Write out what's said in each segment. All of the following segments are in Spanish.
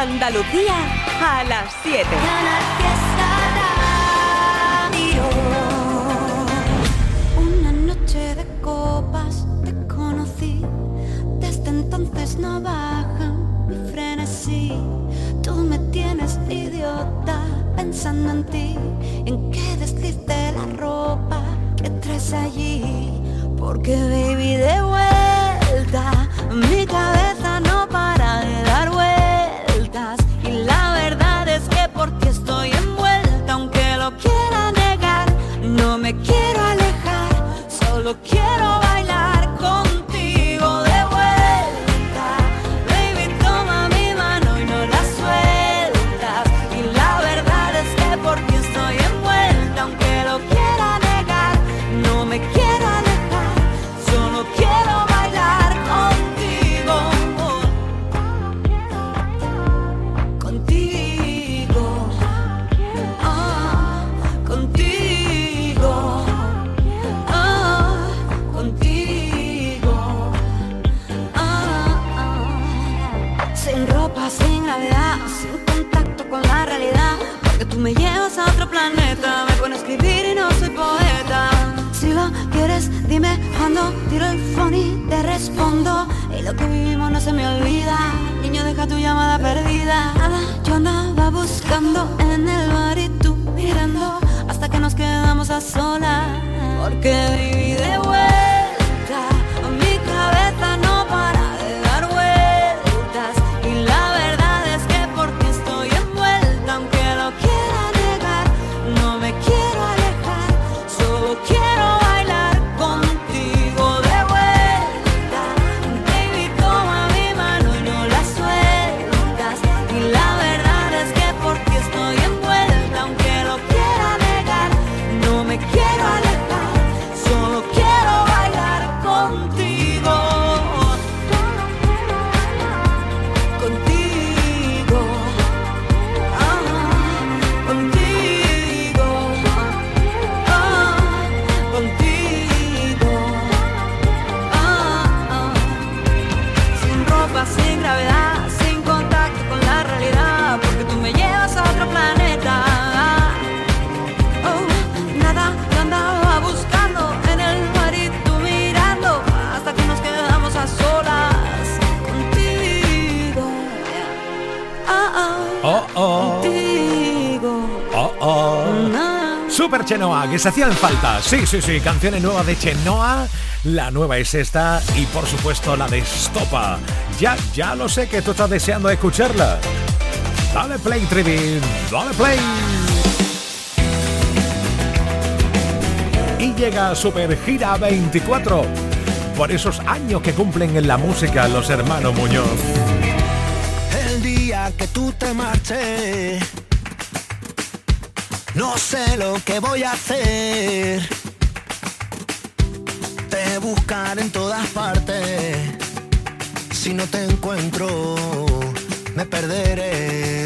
Andalucía a las 7. Una noche de copas te conocí, desde entonces no baja mi frenesí. Tú me tienes idiota pensando en ti, en qué desliz la ropa que traes allí, porque baby de vuelta mi cabeza respondo. Y lo que vivimos no se me olvida. Niño deja tu llamada perdida. Yo andaba buscando en el bar y tú mirando. Hasta que nos quedamos a solas. Porque viví de vuelta Que se hacían falta. Sí, sí, sí, canciones nuevas de Chenoa. La nueva es esta y por supuesto la de Stopa. Ya, ya lo sé que tú estás deseando escucharla. Dale play, Trivi, dale play. Y llega Super Gira 24. Por esos años que cumplen en la música los hermanos Muñoz. El día que tú te marches, no sé lo que voy a hacer. Te buscaré en todas partes. Si no te encuentro, me perderé.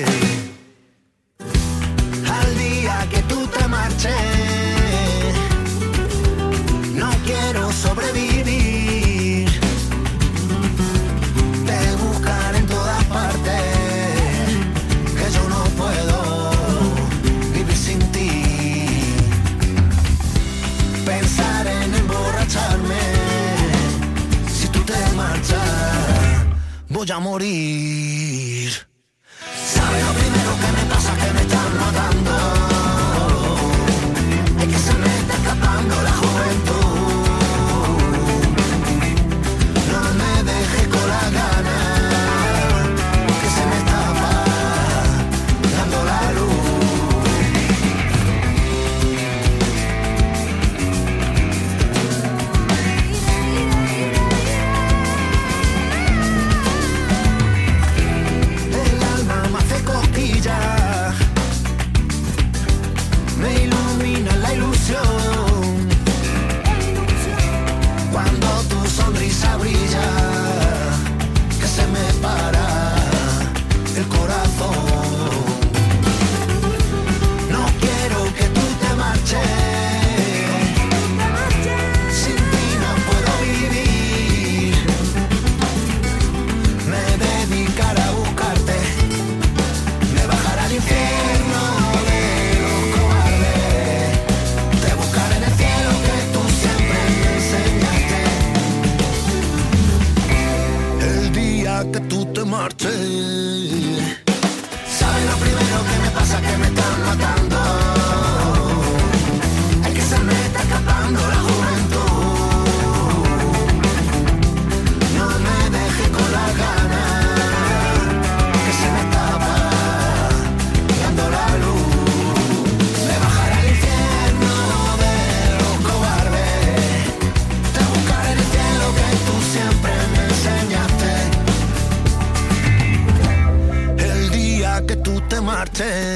Tú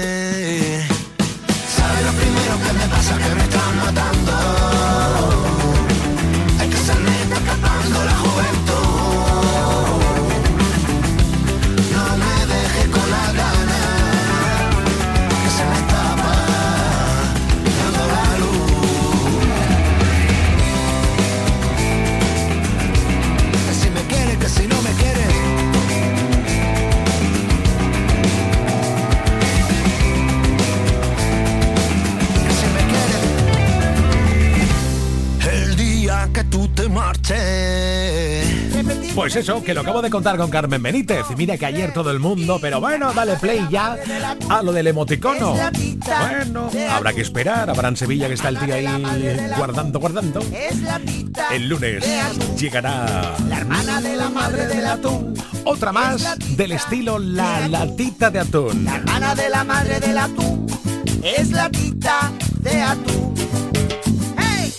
Pues eso, que lo acabo de contar con Carmen Benítez. Y mira que ayer todo el mundo, pero bueno, dale play ya a lo del emoticono. Bueno, habrá que esperar. Habrá en Sevilla que está el tío ahí guardando, guardando. El lunes llegará la hermana de la madre del atún. Otra más del estilo La Latita de Atún. La hermana de la madre del atún es la tita de atún. ¡Hey!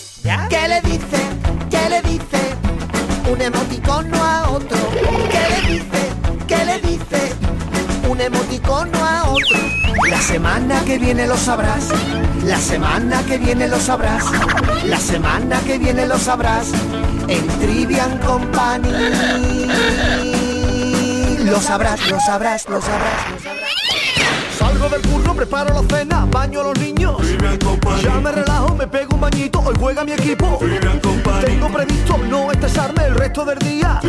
¿Qué le dice? ¿Qué le dice? Un emoticono a otro. ¿Qué le dice? ¿Qué le dice? Un emoticono a otro. La semana que viene lo sabrás. La semana que viene lo sabrás. La semana que viene lo sabrás. En Trivian Company. Lo sabrás, lo sabrás, lo sabrás, lo sabrás. Salgo del curro, preparo la cena, baño a los niños. Ya me relajo, me pego un bañito, hoy juega mi equipo. Tengo previsto no estresarme el resto del día.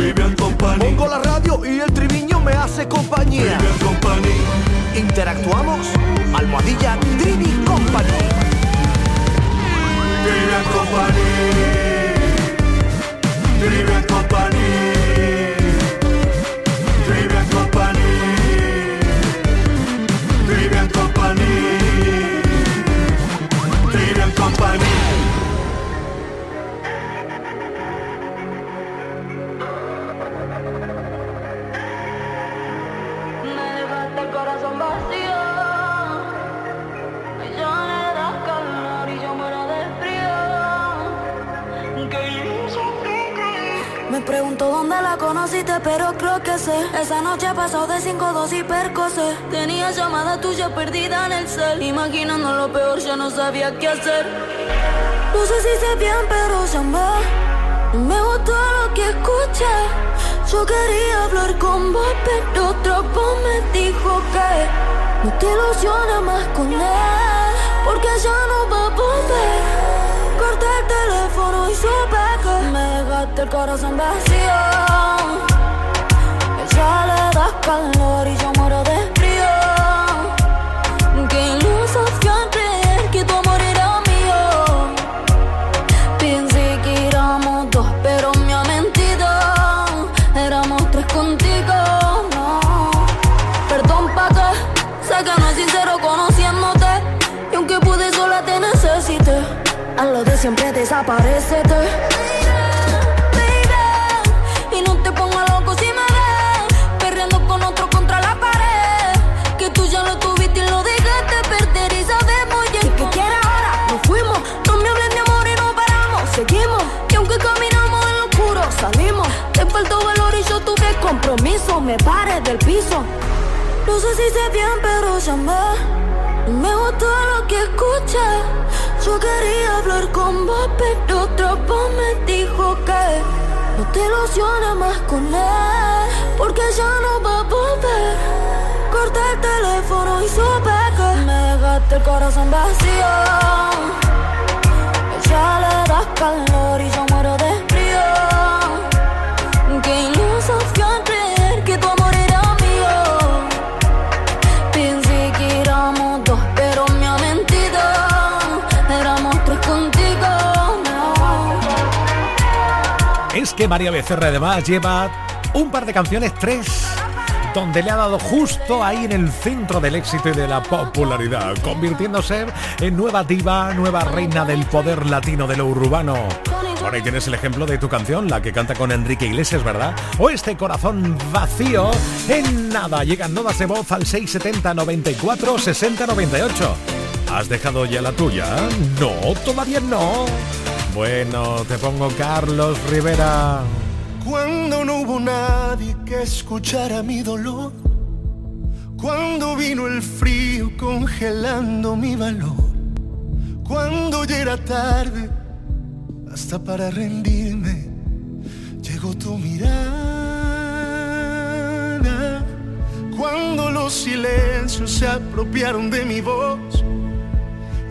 Pongo la radio y el triviño me hace compañía. Interactuamos, almohadilla Trivi Company. Trivian Company. Trivian Company. Esa noche pasó de 5-2 y percocé. Tenía llamada tuya perdida en el cel. Imaginando lo peor, ya no sabía qué hacer. No sé si sé bien, pero llamé. Me gustó lo que escuché. Yo quería hablar con vos, pero otro voz me dijo que no te ilusiones más con él, porque ya no va a volver. Corté el teléfono y supe que me dejaste el corazón vacío. Calor y yo muero de frío. Qué al creer que tu amor era mío. Pensé que éramos dos, pero me ha mentido. Éramos tres contigo, no. Perdón pa' que sé que no es sincero conociéndote. Y aunque pude sola te necesité. A lo de siempre desaparecete. Me paré del piso. No sé si sé bien, pero llamé. Me gustó lo que escuché. Yo quería hablar con vos, pero otro voz me dijo que no te ilusiones más con él, porque ya no va a volver. Corté el teléfono y supe que me dejaste el corazón vacío. Ya le das calor y yo muero de que María Becerra además lleva un par de canciones, tres, donde le ha dado justo ahí en el centro del éxito y de la popularidad, convirtiéndose en nueva diva, nueva reina del poder latino de lo urbano. Por ahí tienes el ejemplo de tu canción, la que canta con Enrique Iglesias, ¿verdad? O este corazón vacío. En nada, llegan nodas de voz al 670 94 60 98. ¿Has dejado ya la tuya? No, todavía no. Bueno, te pongo Carlos Rivera. Cuando no hubo nadie que escuchara mi dolor. Cuando vino el frío congelando mi valor. Cuando ya era tarde, hasta para rendirme, llegó tu mirada. Cuando los silencios se apropiaron de mi voz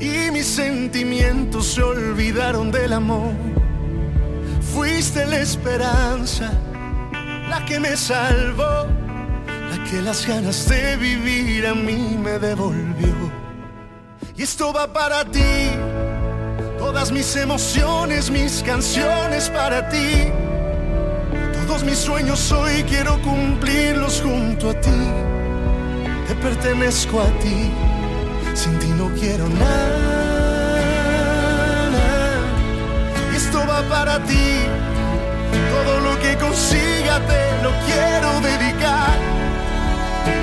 y mis sentimientos se olvidaron del amor. Fuiste la esperanza, la que me salvó, la que las ganas de vivir a mí me devolvió. Y esto va para ti, todas mis emociones, mis canciones para ti. Todos mis sueños hoy quiero cumplirlos junto a ti. Te pertenezco a ti sin ti no quiero nada. Esto va para ti. Todo lo que consiga te lo quiero dedicar.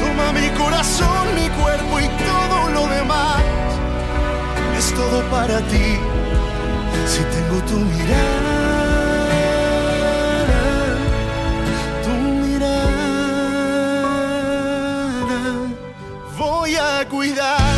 Toma mi corazón, mi cuerpo y todo lo demás. Es todo para ti. Si tengo tu mirada, tu mirada, voy a cuidar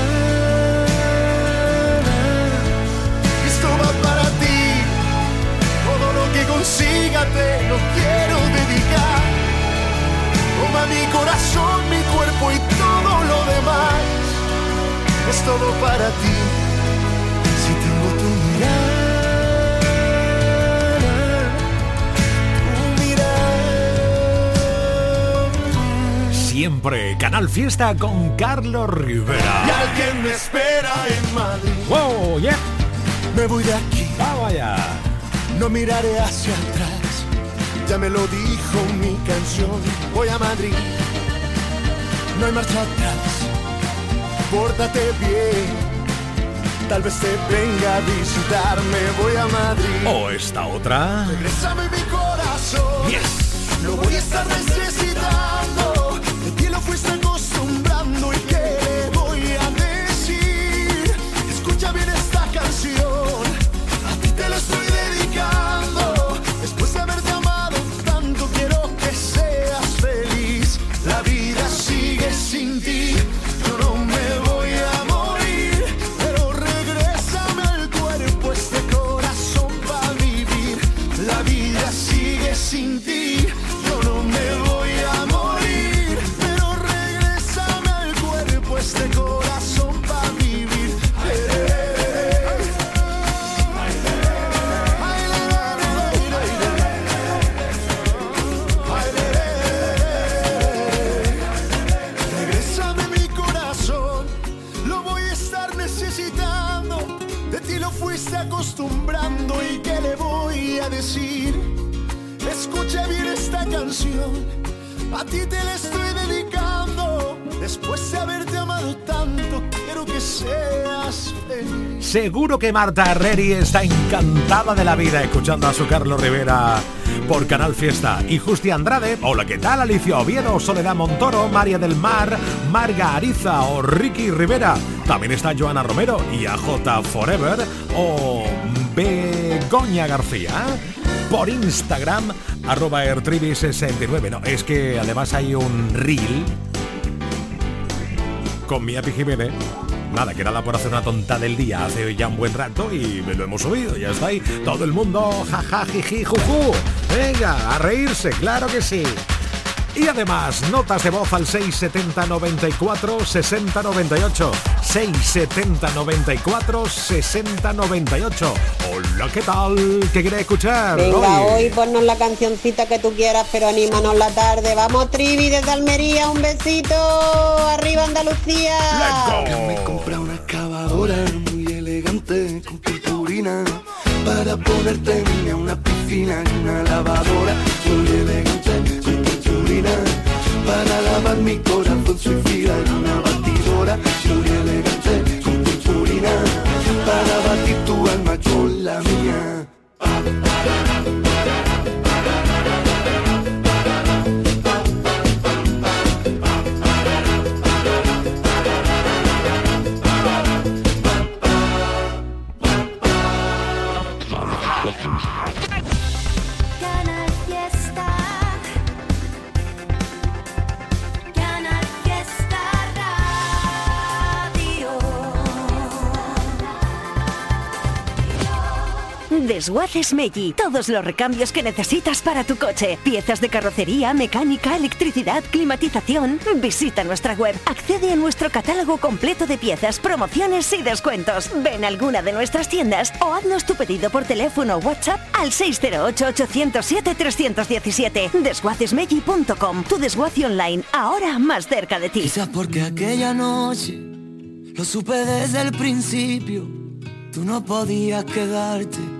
Lo que consiga te lo quiero dedicar. Toma mi corazón, mi cuerpo y todo lo demás. Es todo para ti, si tengo tu mirada. Tu mirada. Siempre Canal Fiesta con Carlos Y Rivera. alguien me espera en Madrid. ¡Wow! ¡Yeah! Me voy de aquí, ¡Vamos allá! No miraré hacia atrás. Ya me lo dijo mi canción. Voy a Madrid, no hay marcha atrás. Pórtate bien. Tal vez te venga a visitarme. Voy a Madrid. ¿O esta otra? Regrésame mi corazón. Yes. Lo voy a estar necesitando. De ti lo fuiste Seguro que Marta Herreri está encantada de la vida escuchando a su Carlos Rivera por Canal Fiesta. Y Justi Andrade, hola, ¿qué tal? Alicia Oviedo, Soledad Montoro, María del Mar, Marga Ariza o Ricky Rivera. También está Joana Romero y AJ Forever o Begoña García por Instagram, arroba 69 No, es que además hay un reel con mi Jiménez. Nada, que nada por hacer una tonta del día hace ya un buen rato y me lo hemos subido, ya está ahí. Todo el mundo, jaja, jiji, juju. Venga, a reírse, claro que sí. Y además, notas de voz al 670 94 60 98. 670 94 60 98. Hola, ¿qué tal? ¿Qué quieres escuchar? Venga, hoy? ponnos la cancioncita que tú quieras, pero anímanos la tarde. Vamos, Trivi, desde Almería, un besito. Arriba, Andalucía. Me compré una excavadora muy elegante con purpurina para ponerte en una piscina y una lavadora muy elegante para lavar mi corazón suicida en una batidora muy elegante con purpurina para batir tu alma con la mía. Desguaces Meggi. Todos los recambios que necesitas para tu coche. Piezas de carrocería, mecánica, electricidad, climatización. Visita nuestra web. Accede a nuestro catálogo completo de piezas, promociones y descuentos. Ven a alguna de nuestras tiendas o haznos tu pedido por teléfono o WhatsApp al 608-807-317. Desguacesmeggi.com. Tu desguace online, ahora más cerca de ti. Quizás porque aquella noche lo supe desde el principio. Tú no podías quedarte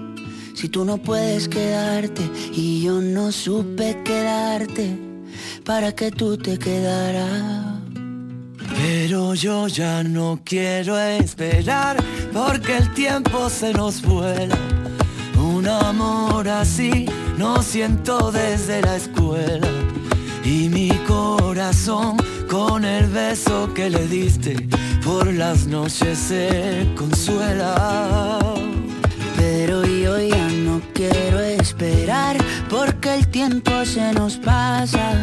si tú no puedes quedarte y yo no supe quedarte para que tú te quedaras. Pero yo ya no quiero esperar porque el tiempo se nos vuela. Un amor así no siento desde la escuela. Y mi corazón con el beso que le diste por las noches se consuela. Pero yo ya quiero esperar porque el tiempo se nos pasa.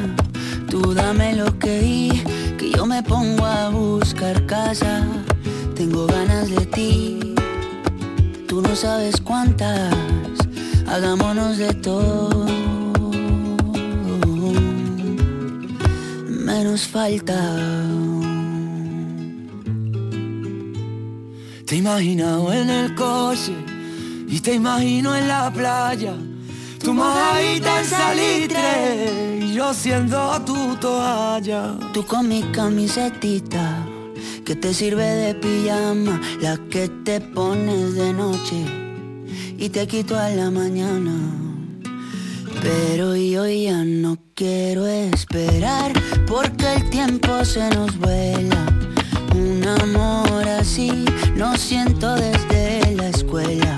Tú dame lo que di, que yo me pongo a buscar casa. Tengo ganas de ti, tú no sabes cuántas. Hagámonos de todo. Menos falta. Te imaginado en el coche y te imagino en la playa, tu mojadita en salitre y yo siendo tu toalla. Tú con mi camisetita que te sirve de pijama, la que te pones de noche y te quito a la mañana. Pero yo ya no quiero esperar porque el tiempo se nos vuela. Un amor así no siento desde la escuela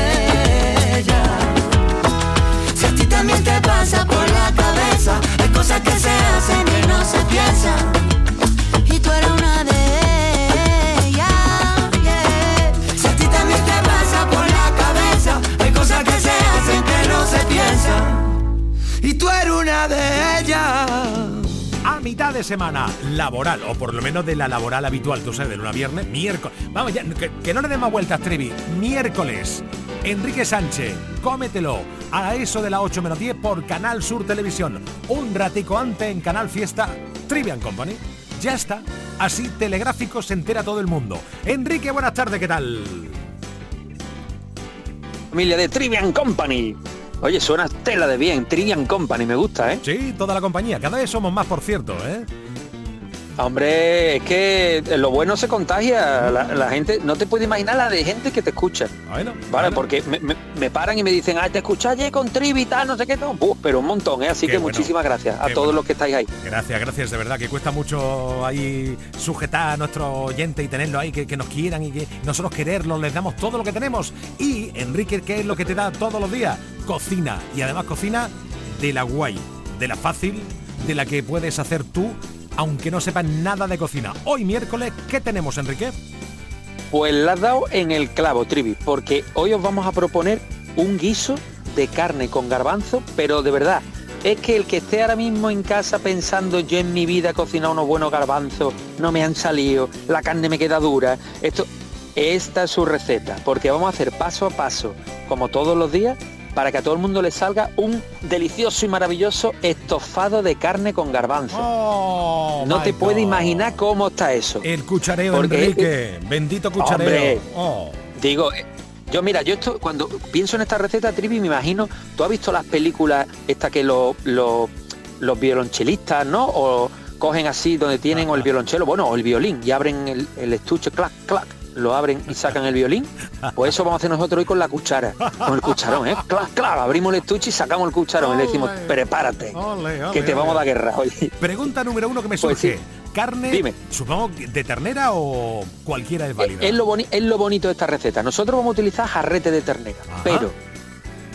también te pasa por la cabeza, hay cosas que se hacen que no se piensan. Y tú eres una de ellas. Si a ti también te pasa por la cabeza, hay cosas que se hacen que no se piensan. Y tú eres una de ellas. A mitad de semana laboral, o por lo menos de la laboral habitual, tú sabes, de luna a viernes, miércoles. Vamos ya, que, que no le demos vueltas, Trevi. Miércoles, Enrique Sánchez, cómetelo a eso de las 8 menos 10 por Canal Sur Televisión. Un ratico antes en Canal Fiesta, Trivian Company. Ya está. Así telegráfico se entera todo el mundo. Enrique, buenas tardes, ¿qué tal? Familia de Trivian Company. Oye, suena tela de bien, Trivian Company, me gusta, ¿eh? Sí, toda la compañía. Cada vez somos más, por cierto, ¿eh? Hombre, es que lo bueno se contagia. La, la gente, no te puedes imaginar la de gente que te escucha. Bueno, Vale, bueno. porque me, me- me paran y me dicen, ah, te escuché ayer con Trivi tal, no sé qué, no. Buf, pero un montón, ¿eh? Así Qué que bueno. muchísimas gracias a todos bueno. los que estáis ahí. Gracias, gracias, de verdad, que cuesta mucho ahí sujetar a nuestros oyentes y tenerlo ahí, que, que nos quieran y que nosotros quererlos, les damos todo lo que tenemos. Y Enrique, ¿qué es lo que te da todos los días? Cocina. Y además cocina de la guay, de la fácil, de la que puedes hacer tú, aunque no sepas nada de cocina. Hoy miércoles, ¿qué tenemos, Enrique? Pues la has dado en el clavo, Trivi, porque hoy os vamos a proponer un guiso de carne con garbanzo, pero de verdad, es que el que esté ahora mismo en casa pensando yo en mi vida he cocinado unos buenos garbanzos, no me han salido, la carne me queda dura, esto, esta es su receta, porque vamos a hacer paso a paso, como todos los días, para que a todo el mundo le salga un delicioso y maravilloso estofado de carne con garbanzo. Oh, no te puedes imaginar cómo está eso. El cuchareo, Porque- Enrique. Bendito cuchareo. Hombre. Oh. Digo, eh, yo mira, yo esto, cuando pienso en esta receta, Trivi, me imagino, tú has visto las películas estas que los los- los violonchelistas, ¿no? O cogen así donde tienen o el violonchelo, bueno, o el violín, y abren el, el estuche, clac, clac, lo abren y sacan el violín. Pues eso vamos a hacer nosotros hoy con la cuchara, con el cucharón, ¿eh? Clac, clac, abrimos el estuche y sacamos el cucharón y le decimos, prepárate, que te vamos a dar guerra hoy. Pregunta número uno que me Pues surge. sí. Carne, Dime. supongo de ternera o cualquiera es válida. Es lo, es lo bonito de esta receta. Nosotros vamos a utilizar jarrete de ternera, Ajá. pero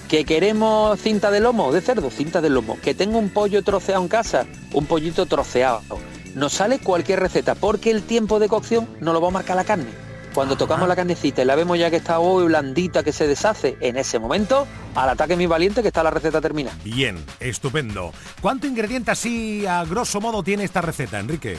que queremos cinta de lomo, de cerdo, cinta de lomo, que tengo un pollo troceado en casa, un pollito troceado. Nos sale cualquier receta, porque el tiempo de cocción nos lo va a marcar la carne. Cuando tocamos la carnecita y la vemos ya que está hoy blandita, que se deshace, en ese momento, al ataque mi valiente, que está la receta terminada. Bien, estupendo. ¿Cuánto ingrediente así a grosso modo tiene esta receta, Enrique?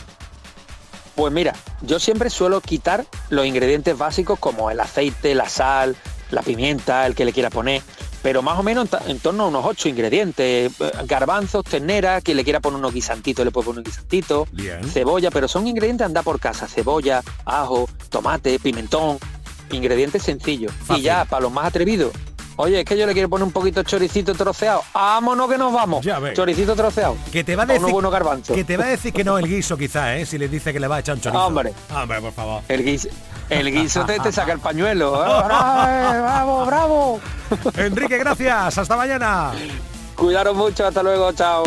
Pues mira, yo siempre suelo quitar los ingredientes básicos como el aceite, la sal, la pimienta, el que le quiera poner, pero más o menos en, torno a unos ocho ingredientes, eh, garbanzos, ternera, quien le quiera poner unos guisantitos le puede poner un guisantito, Bien. cebolla, pero son ingredientes andar por casa, cebolla, ajo, tomate, pimentón, ingredientes sencillos. Fácil. Y ya, para los más atrevidos, oye, es que yo le quiero poner un poquito choricito troceado, vámonos que nos vamos, Ya ves. choricito troceado. Que te va a decir que te va a decir que no el guiso quizá, ¿eh? Si le dice que le va a echar un chorizo. Hombre. Hombre, por favor. El guiso, el guiso te, te saca el pañuelo. ¡Eh, ¡Bravo, bravo! Enrique, gracias. Hasta mañana. Cuidaros mucho, hasta luego, chao.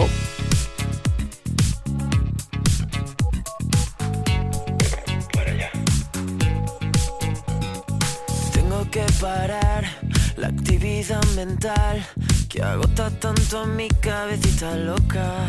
Tengo que parar la actividad mental que agota tanto a mi cabecita loca.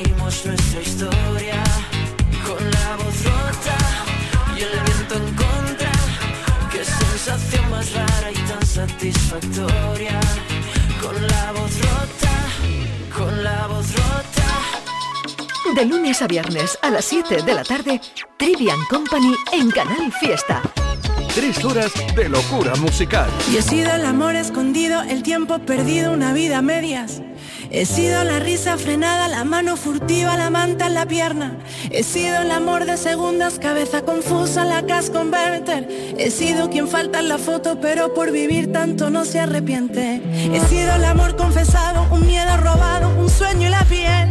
satisfactoria. Con la voz rota, con la voz rota. De lunes a viernes a las 7 de la tarde, Trivian Company en Canal Fiesta. Tres horas de locura musical. Y he sido el amor escondido, el tiempo perdido, una vida a medias. He sido la risa frenada, la mano furtiva, la manta en la pierna. He sido el amor de segundas, cabeza confusa, la cas converter. He sido quien falta en la foto, pero por vivir tanto no se arrepiente. He sido el amor confesado, un miedo robado, un sueño y la piel.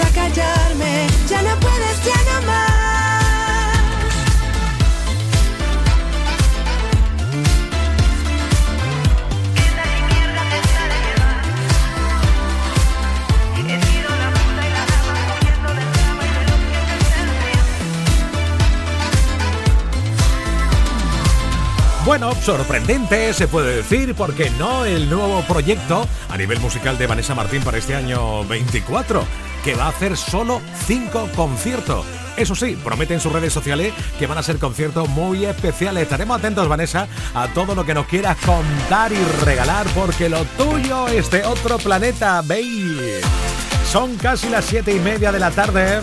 A callarme, ya no puedes, ya no más. Bueno, sorprendente se puede decir, porque no el nuevo proyecto a nivel musical de Vanessa Martín para este año 24, que va a hacer solo cinco conciertos. Eso sí, promete en sus redes sociales que van a ser conciertos muy especiales. Estaremos atentos, Vanessa, a todo lo que nos quieras contar y regalar, porque lo tuyo es de otro planeta, baby. Son casi las siete y media de la tarde.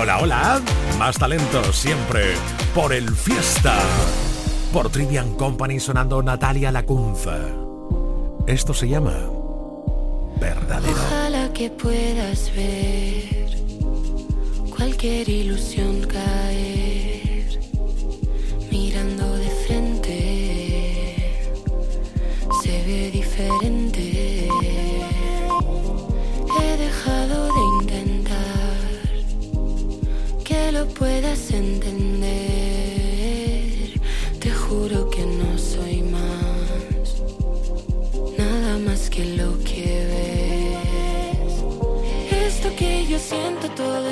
Hola, hola. Más talento siempre por el fiesta por Trivian Company sonando Natalia Lacunza. Esto se llama Verdadero. Que puedas ver cualquier ilusión caer mirando de frente. Se ve diferente. He dejado de intentar que lo puedas entender.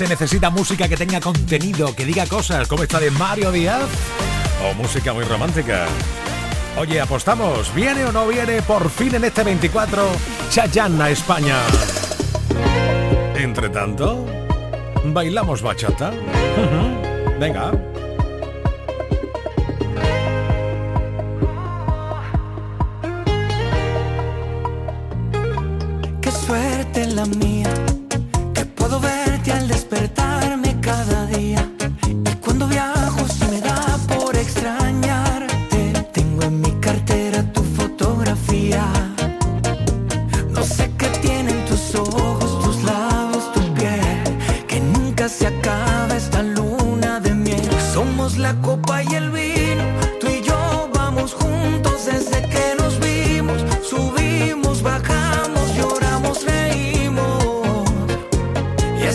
se necesita música que tenga contenido, que diga cosas como esta de Mario Díaz o música muy romántica. Oye, apostamos, ¿viene o no viene por fin en este 24 Chayanne a España? Entre tanto, ¿bailamos bachata? Venga.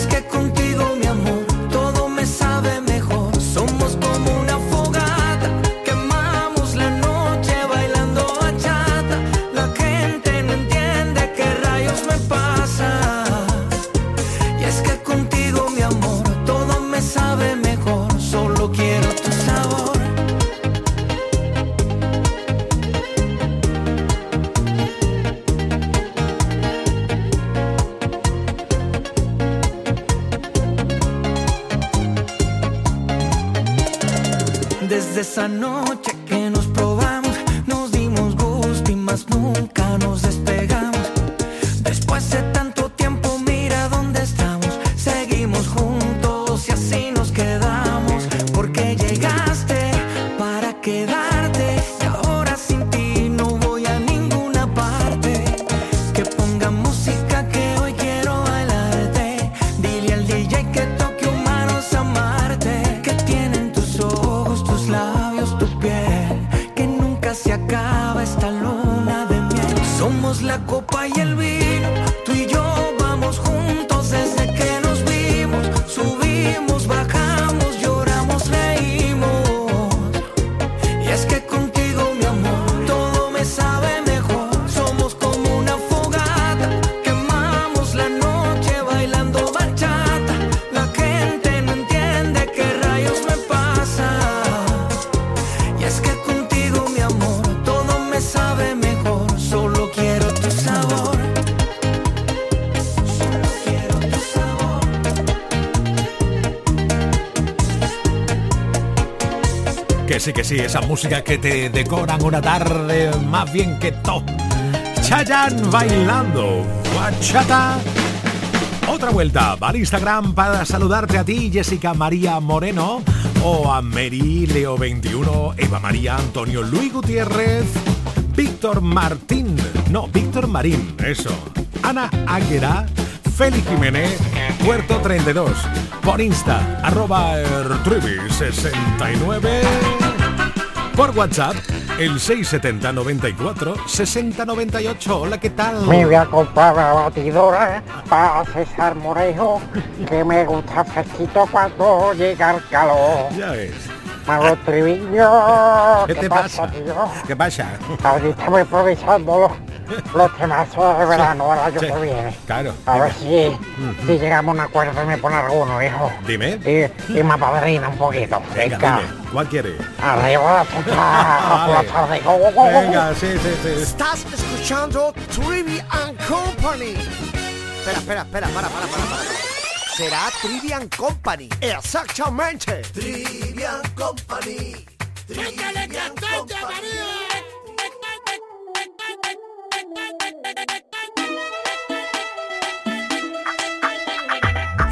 que é contigo. Sí que sí, esa música que te decoran una tarde más bien que todo. Chayan bailando, guachata. Otra vuelta para Instagram para saludarte a ti, Jessica María Moreno, o a Mary Leo 21, Eva María Antonio Luis Gutiérrez, Víctor Martín, no, Víctor Marín, eso, Ana Águera, Félix Jiménez, Puerto 32, por Insta, arroba 69 por WhatsApp, el 670 94 60 98. Hola, ¿qué tal? Me voy a comprar la batidora para César Morejo, que me gusta fresquito cuando llega el calor. Ya ves. Mago Triviño, ¿Qué, te pasa, tío? ¿Qué pasa? Ahorita estamos improvisando los, los temazos de verano al año que viene. Claro. A ver si, si llegamos a un acuerdo y me pone alguno, hijo. Dime. Y, y me apadrina un poquito. Venga, Venga. dime. ¿Cuál quiere? Arriba la la Vale. tarde. Go, go, go, go. Venga, sí, sí, sí. Estás escuchando Trivi and Company. Espera, espera, espera, para, para, para, para. Será Trivian Company. Exactamente. Trivian Company. Trivian Company.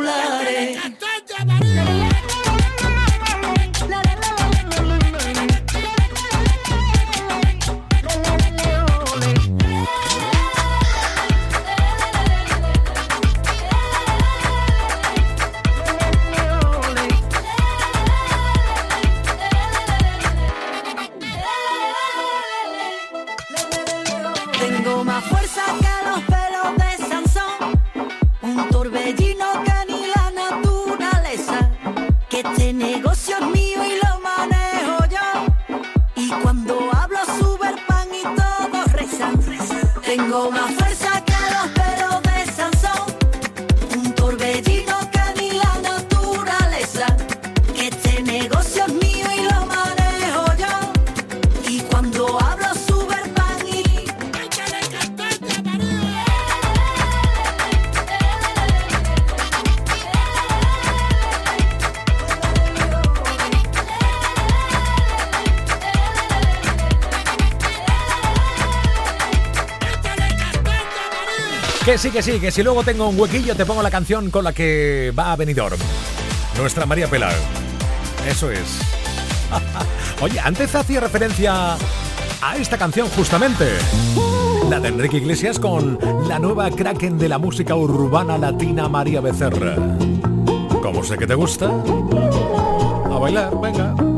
particolare eh. Que sí, que sí, que si luego tengo un huequillo te pongo la canción con la que va a Benidorm. Nuestra María Pelar. Eso es. Oye, antes hacía referencia a esta canción justamente. La de Enrique Iglesias con la nueva kraken de la música urbana latina María Becerra. Como sé que te gusta, a bailar, venga.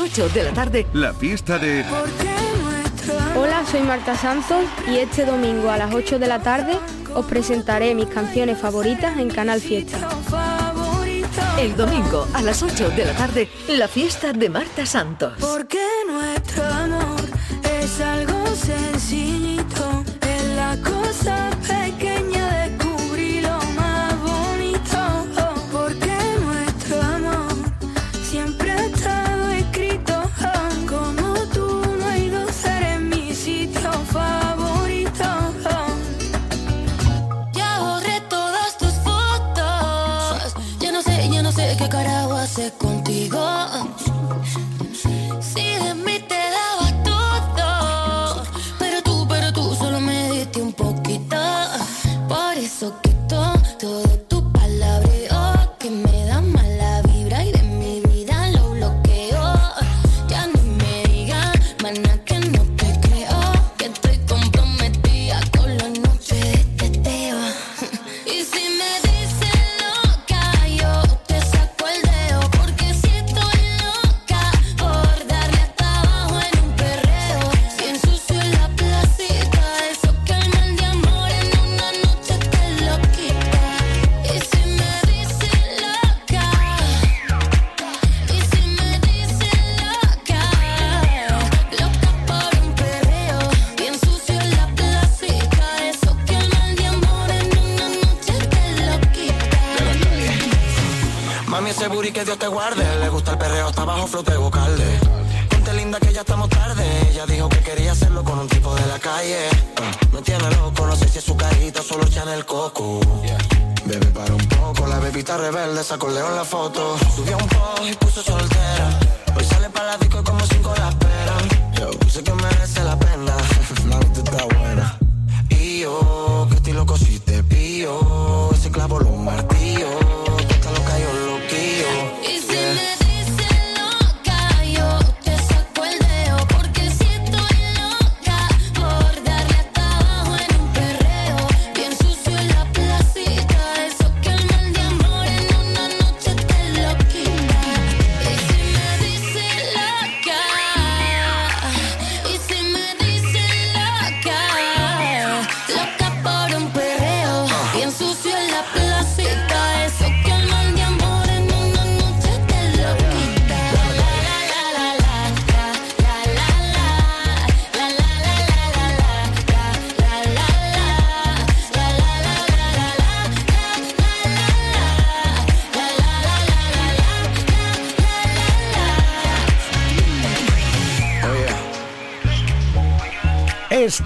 8 de la tarde, la fiesta de... Hola, soy Marta Santos y este domingo a las 8 de la tarde os presentaré mis canciones favoritas en Canal Fiesta. El domingo a las 8 de la tarde, la fiesta de Marta Santos.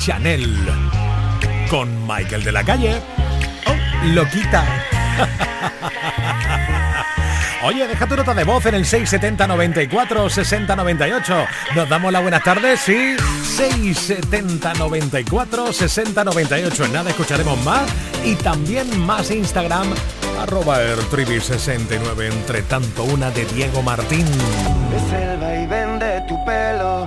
Chanel con Michael de la Calle. Oh, loquita. Oye, deja tu nota de voz en el 670 94 60 98. Nos damos las buenas tardes, sí. 670 94 60 98. En nada escucharemos más y también más Instagram arroba ertribi69. Entre tanto, una de Diego Martín. Es el vaivén de tu pelo,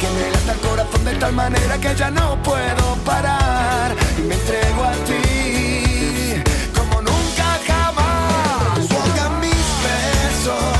Que me lata el corazón de tal manera que ya no puedo parar y me entrego a ti como nunca jamás. Mis besos,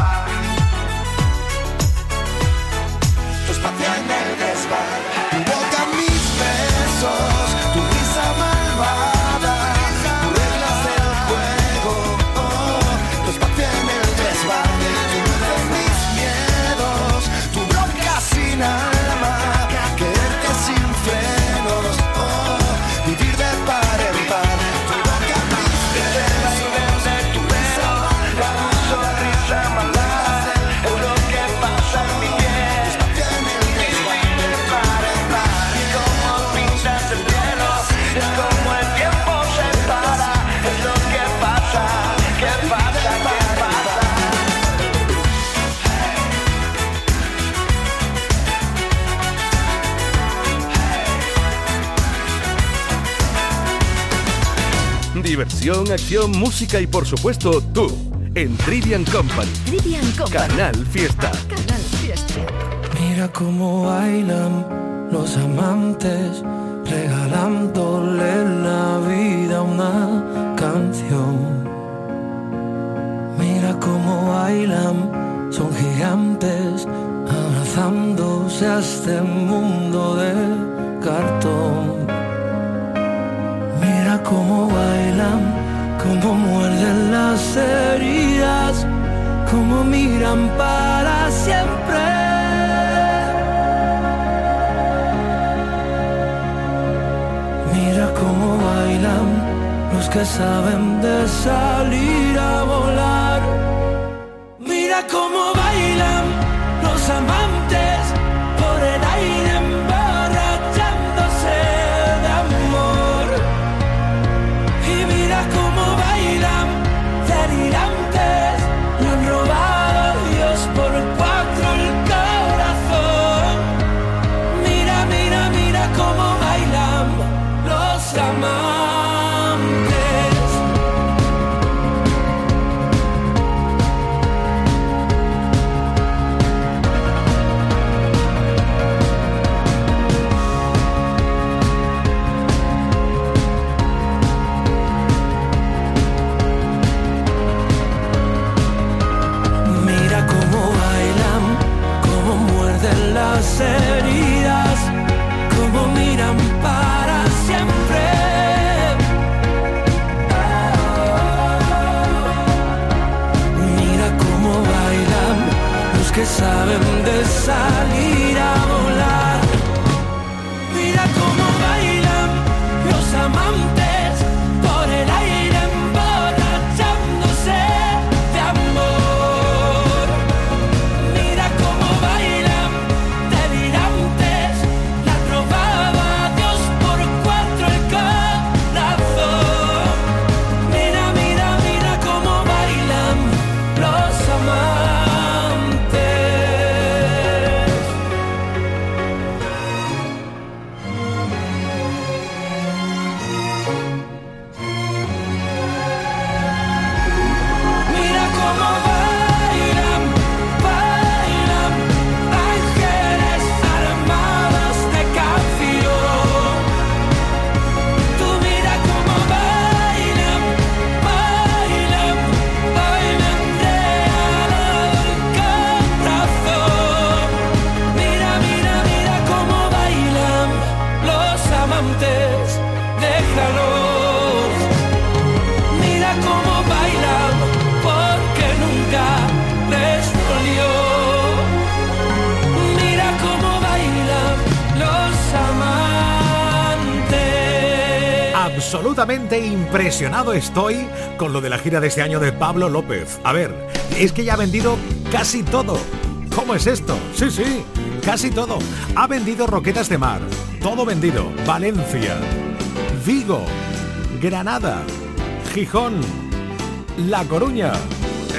Acción, música y por supuesto tú. En Trivian Company. Trivian Company. Canal Fiesta. Canal Fiesta. Mira cómo bailan los amantes, regalándole la vida una canción. Mira cómo bailan, son gigantes, abrazándose a este mundo de cartón. Cómo bailan, cómo muerden las heridas, cómo miran para siempre. Mira cómo bailan los que saben de salir a volar. Mira cómo bailan los amantes los impresionado estoy con lo de la gira de este año de Pablo López. A ver, es que ya ha vendido casi todo. ¿Cómo es esto? Sí, sí, casi todo. Ha vendido Roquetas de Mar, todo vendido. Valencia, Vigo, Granada, Gijón, La Coruña.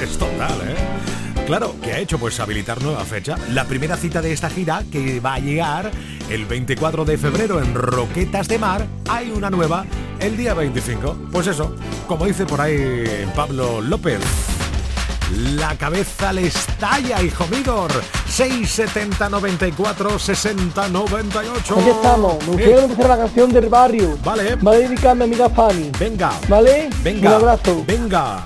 Es total, ¿eh? Claro, ¿qué ha hecho? Pues habilitar nueva fecha. La primera cita de esta gira, que va a llegar el 24 de febrero en Roquetas de Mar, hay una nueva el día 25. Pues eso, como dice por ahí Pablo López. La cabeza le estalla, hijo Midor. 670 94 60 98. Aquí estamos. Me gustaría empezar la canción del barrio. Vale. Va a dedicar a mi amiga Fanny. Venga. ¿Vale? Venga. Un abrazo. Venga.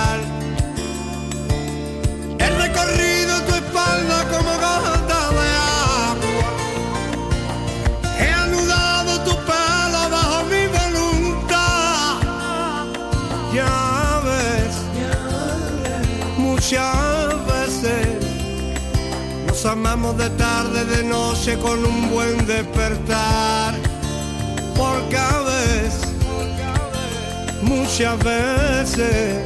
De tarde, de noche con un buen despertar. Porque a veces, muchas veces,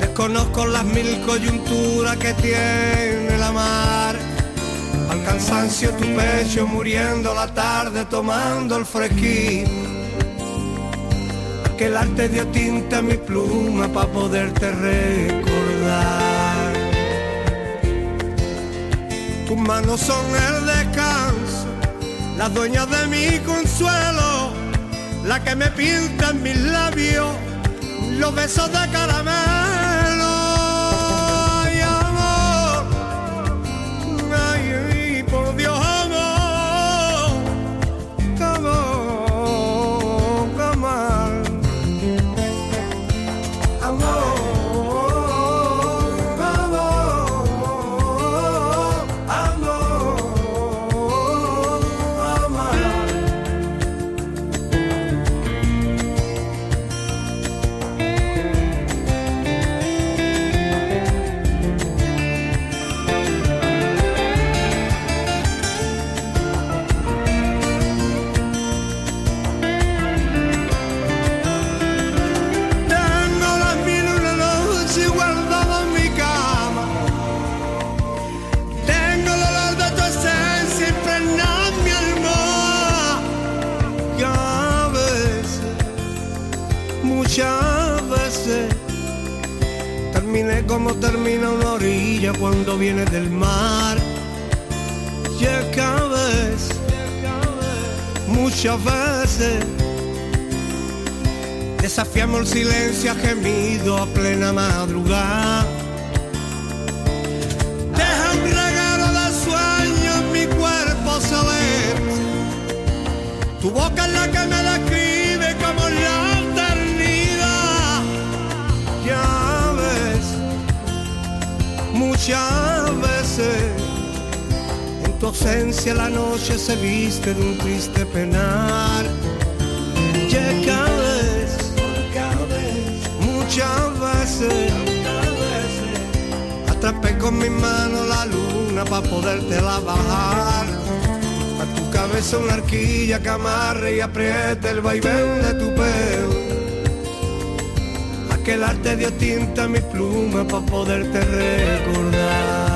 desconozco las mil coyunturas que tiene la mar. Al cansancio tu pecho muriendo la tarde tomando el fresquín. Que el arte dio tinta a mi pluma para poderte recordar. Tus manos son el descanso, las dueñas de mi consuelo, la que me pinta en mis labios los besos de caramelo. El silencio gemido a plena madrugada. Deja un regalo de sueño mi cuerpo saber. Tu boca es la que me describe como la eternidad. Ya ves, muchas veces en tu ausencia la noche se viste de un triste penar. Atrapé con mi mano la luna para podértela bajar. A tu cabeza una arquilla que amarre y apriete el vaivén de tu pelo. Aquel arte dio tinta a mi pluma para poderte recordar.